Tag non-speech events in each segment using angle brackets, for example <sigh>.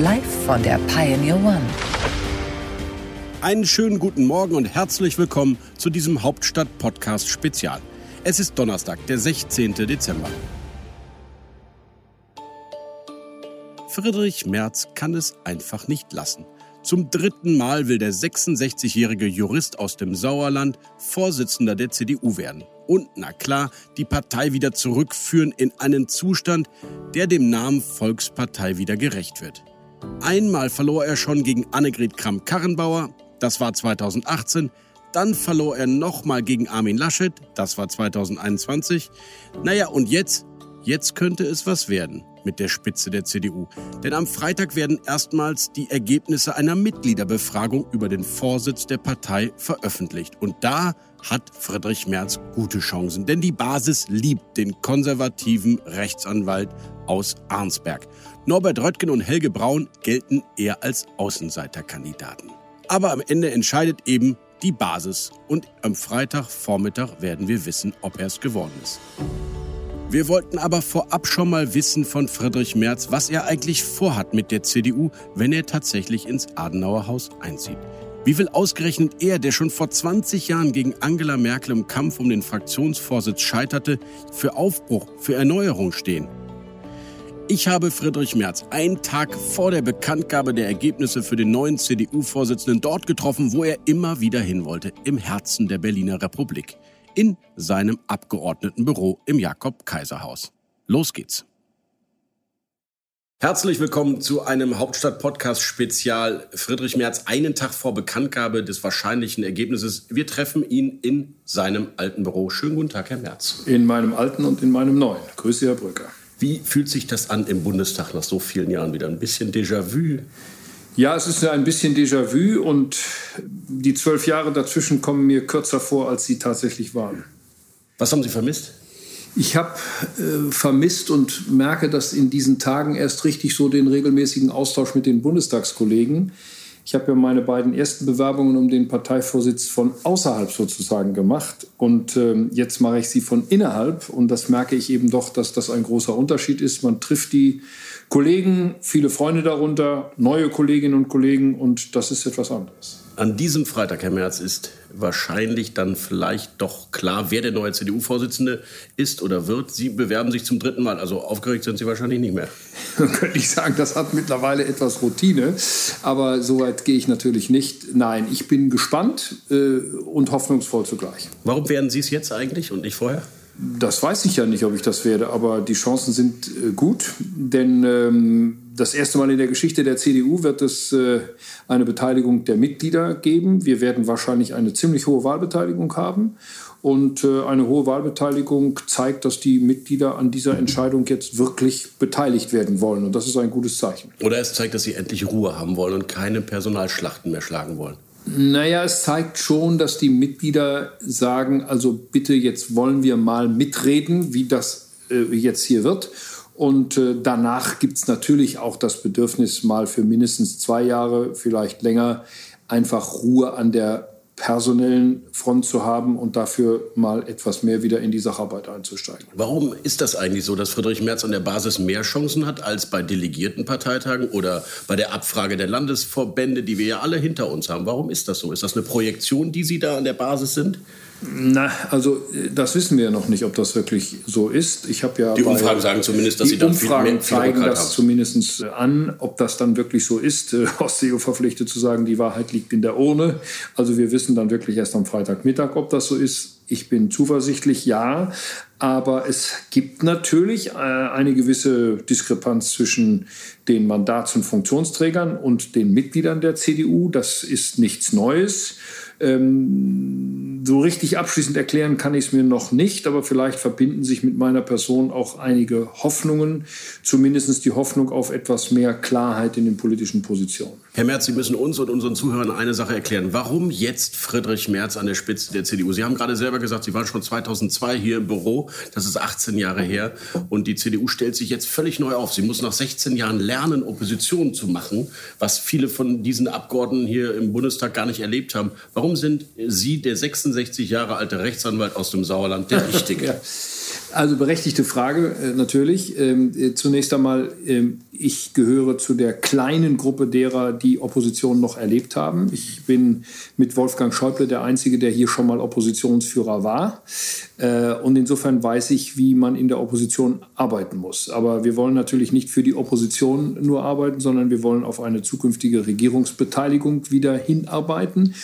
Live von der Pioneer One. Einen schönen guten Morgen und herzlich willkommen zu diesem Hauptstadt-Podcast Spezial. Es ist Donnerstag, der 16. Dezember. Friedrich Merz kann es einfach nicht lassen. Zum dritten Mal will der 66-jährige Jurist aus dem Sauerland Vorsitzender der CDU werden. Und na klar, die Partei wieder zurückführen in einen Zustand, der dem Namen Volkspartei wieder gerecht wird. Einmal verlor er schon gegen Annegret Kramp-Karrenbauer, das war 2018. Dann verlor er nochmal gegen Armin Laschet, das war 2021. Naja, und jetzt? Jetzt könnte es was werden mit der Spitze der CDU. Denn am Freitag werden erstmals die Ergebnisse einer Mitgliederbefragung über den Vorsitz der Partei veröffentlicht. Und da hat Friedrich Merz gute Chancen, denn die Basis liebt den konservativen Rechtsanwalt aus Arnsberg. Norbert Röttgen und Helge Braun gelten eher als Außenseiterkandidaten. Aber am Ende entscheidet eben die Basis und am Freitagvormittag werden wir wissen, ob er es geworden ist. Wir wollten aber vorab schon mal wissen von Friedrich Merz, was er eigentlich vorhat mit der CDU, wenn er tatsächlich ins Adenauerhaus einzieht. Wie will ausgerechnet er, der schon vor 20 Jahren gegen Angela Merkel im Kampf um den Fraktionsvorsitz scheiterte, für Aufbruch, für Erneuerung stehen? Ich habe Friedrich Merz einen Tag vor der Bekanntgabe der Ergebnisse für den neuen CDU-Vorsitzenden dort getroffen, wo er immer wieder hin wollte, im Herzen der Berliner Republik in seinem Abgeordnetenbüro im Jakob-Kaiser-Haus. Los geht's. Herzlich willkommen zu einem Hauptstadt-Podcast-Spezial. Friedrich Merz, einen Tag vor Bekanntgabe des wahrscheinlichen Ergebnisses. Wir treffen ihn in seinem alten Büro. Schönen guten Tag, Herr Merz. In meinem alten und in meinem neuen. Grüße, Herr Brücker. Wie fühlt sich das an im Bundestag nach so vielen Jahren wieder? Ein bisschen Déjà-vu? Ja, es ist ein bisschen Déjà-vu und die zwölf Jahre dazwischen kommen mir kürzer vor, als sie tatsächlich waren. Was haben Sie vermisst? Ich habe äh, vermisst und merke das in diesen Tagen erst richtig so den regelmäßigen Austausch mit den Bundestagskollegen. Ich habe ja meine beiden ersten Bewerbungen um den Parteivorsitz von außerhalb sozusagen gemacht und ähm, jetzt mache ich sie von innerhalb und das merke ich eben doch, dass das ein großer Unterschied ist. Man trifft die Kollegen, viele Freunde darunter, neue Kolleginnen und Kollegen und das ist etwas anderes. An diesem Freitag, Herr Merz, ist wahrscheinlich dann vielleicht doch klar, wer der neue CDU-Vorsitzende ist oder wird. Sie bewerben sich zum dritten Mal, also aufgeregt sind Sie wahrscheinlich nicht mehr. <laughs> Könnte ich sagen, das hat mittlerweile etwas Routine, aber so weit gehe ich natürlich nicht. Nein, ich bin gespannt äh, und hoffnungsvoll zugleich. Warum werden Sie es jetzt eigentlich und nicht vorher? Das weiß ich ja nicht, ob ich das werde, aber die Chancen sind äh, gut, denn ähm, das erste Mal in der Geschichte der CDU wird es äh, eine Beteiligung der Mitglieder geben. Wir werden wahrscheinlich eine ziemlich hohe Wahlbeteiligung haben. Und äh, eine hohe Wahlbeteiligung zeigt, dass die Mitglieder an dieser Entscheidung jetzt wirklich beteiligt werden wollen. Und das ist ein gutes Zeichen. Oder es zeigt, dass sie endlich Ruhe haben wollen und keine Personalschlachten mehr schlagen wollen. Naja, es zeigt schon, dass die Mitglieder sagen, also bitte, jetzt wollen wir mal mitreden, wie das äh, jetzt hier wird. Und äh, danach gibt es natürlich auch das Bedürfnis, mal für mindestens zwei Jahre, vielleicht länger, einfach Ruhe an der personellen Front zu haben und dafür mal etwas mehr wieder in die Sacharbeit einzusteigen. Warum ist das eigentlich so, dass Friedrich Merz an der Basis mehr Chancen hat als bei Delegiertenparteitagen oder bei der Abfrage der Landesverbände, die wir ja alle hinter uns haben? Warum ist das so? Ist das eine Projektion, die Sie da an der Basis sind? Na, also das wissen wir ja noch nicht, ob das wirklich so ist. Ich habe ja die Umfragen sagen zumindest, dass die sie dann Umfragen viel mehr, zeigen das haben. zumindest an. Ob das dann wirklich so ist, äh, Osteo verpflichtet zu sagen, die Wahrheit liegt in der Urne. Also wir wissen dann wirklich erst am Freitagmittag, ob das so ist. Ich bin zuversichtlich, ja. Aber es gibt natürlich äh, eine gewisse Diskrepanz zwischen den Mandats- und Funktionsträgern und den Mitgliedern der CDU. Das ist nichts Neues. Ähm, so richtig abschließend erklären kann ich es mir noch nicht, aber vielleicht verbinden sich mit meiner Person auch einige Hoffnungen, zumindest die Hoffnung auf etwas mehr Klarheit in den politischen Positionen. Herr Merz, Sie müssen uns und unseren Zuhörern eine Sache erklären. Warum jetzt Friedrich Merz an der Spitze der CDU? Sie haben gerade selber gesagt, Sie waren schon 2002 hier im Büro. Das ist 18 Jahre her. Und die CDU stellt sich jetzt völlig neu auf. Sie muss nach 16 Jahren lernen, Opposition zu machen, was viele von diesen Abgeordneten hier im Bundestag gar nicht erlebt haben. Warum sind Sie, der 66 Jahre alte Rechtsanwalt aus dem Sauerland, der <laughs> Richtige? ja. Also berechtigte Frage äh, natürlich. Ähm, äh, zunächst einmal, ähm, ich gehöre zu der kleinen Gruppe derer, die Opposition noch erlebt haben. Ich bin mit Wolfgang Schäuble der Einzige, der hier schon mal Oppositionsführer war. Äh, und insofern weiß ich, wie man in der Opposition arbeiten muss. Aber wir wollen natürlich nicht für die Opposition nur arbeiten, sondern wir wollen auf eine zukünftige Regierungsbeteiligung wieder hinarbeiten.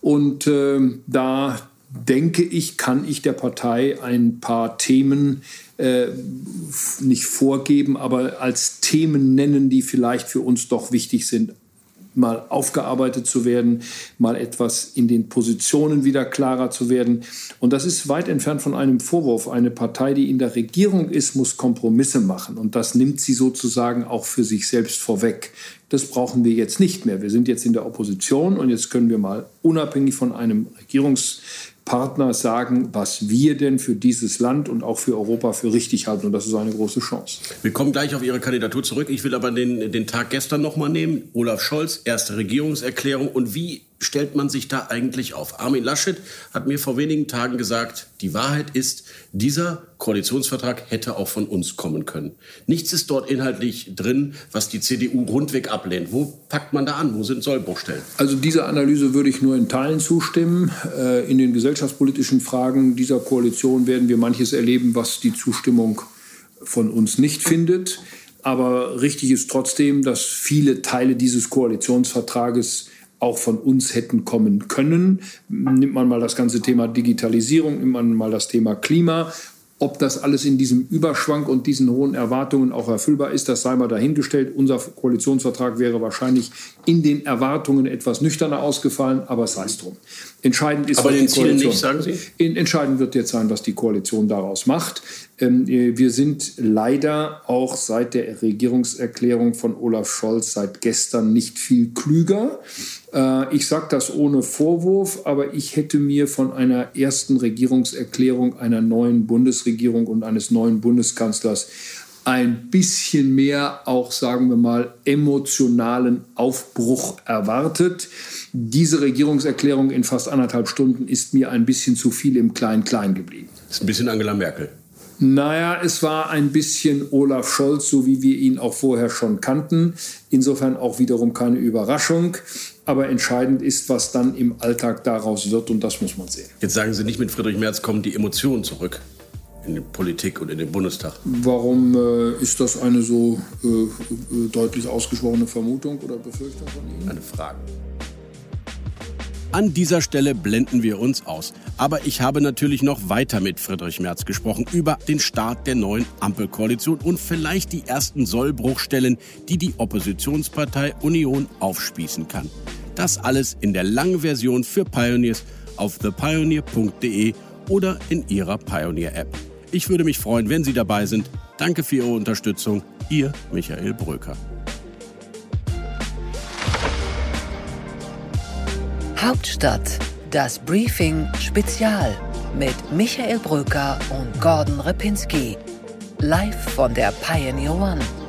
Und äh, da denke ich, kann ich der Partei ein paar Themen äh, nicht vorgeben, aber als Themen nennen, die vielleicht für uns doch wichtig sind, mal aufgearbeitet zu werden, mal etwas in den Positionen wieder klarer zu werden. Und das ist weit entfernt von einem Vorwurf. Eine Partei, die in der Regierung ist, muss Kompromisse machen. Und das nimmt sie sozusagen auch für sich selbst vorweg. Das brauchen wir jetzt nicht mehr. Wir sind jetzt in der Opposition und jetzt können wir mal unabhängig von einem Regierungs Partner sagen, was wir denn für dieses Land und auch für Europa für richtig halten. Und das ist eine große Chance. Wir kommen gleich auf Ihre Kandidatur zurück. Ich will aber den, den Tag gestern noch mal nehmen. Olaf Scholz, erste Regierungserklärung. Und wie stellt man sich da eigentlich auf? Armin Laschet hat mir vor wenigen Tagen gesagt, die Wahrheit ist, dieser Koalitionsvertrag hätte auch von uns kommen können. Nichts ist dort inhaltlich drin, was die CDU rundweg ablehnt. Wo packt man da an? Wo sind Sollbruchstellen? Also dieser Analyse würde ich nur in Teilen zustimmen. Äh, in den gesellschaftspolitischen Fragen dieser Koalition werden wir manches erleben, was die Zustimmung von uns nicht findet. Aber richtig ist trotzdem, dass viele Teile dieses Koalitionsvertrages auch von uns hätten kommen können. Nimmt man mal das ganze Thema Digitalisierung, nimmt man mal das Thema Klima. Ob das alles in diesem Überschwank und diesen hohen Erwartungen auch erfüllbar ist, das sei mal dahingestellt. Unser Koalitionsvertrag wäre wahrscheinlich in den Erwartungen etwas nüchterner ausgefallen, aber sei es drum. Entscheidend ist, aber den die Koalition, nicht, sagen Sie? Entscheidend wird jetzt sein, was die Koalition daraus macht. Ähm, äh, wir sind leider auch seit der Regierungserklärung von Olaf Scholz seit gestern nicht viel klüger. Äh, ich sage das ohne Vorwurf, aber ich hätte mir von einer ersten Regierungserklärung einer neuen Bundesregierung und eines neuen Bundeskanzlers ein bisschen mehr, auch sagen wir mal, emotionalen Aufbruch erwartet. Diese Regierungserklärung in fast anderthalb Stunden ist mir ein bisschen zu viel im Klein-Klein geblieben. Das ist ein bisschen Angela Merkel. Naja, es war ein bisschen Olaf Scholz, so wie wir ihn auch vorher schon kannten. Insofern auch wiederum keine Überraschung. Aber entscheidend ist, was dann im Alltag daraus wird und das muss man sehen. Jetzt sagen Sie nicht, mit Friedrich Merz kommen die Emotionen zurück in die Politik und in den Bundestag. Warum äh, ist das eine so äh, äh deutlich ausgesprochene Vermutung oder Befürchtung von Ihnen? Eine Frage. An dieser Stelle blenden wir uns aus. Aber ich habe natürlich noch weiter mit Friedrich Merz gesprochen über den Start der neuen Ampelkoalition und vielleicht die ersten Sollbruchstellen, die die Oppositionspartei Union aufspießen kann. Das alles in der langen Version für Pioneers auf thepioneer.de oder in Ihrer Pioneer-App. Ich würde mich freuen, wenn Sie dabei sind. Danke für Ihre Unterstützung. Ihr Michael Bröker. Hauptstadt, das Briefing Spezial mit Michael Bröker und Gordon Ripinski. Live von der Pioneer One.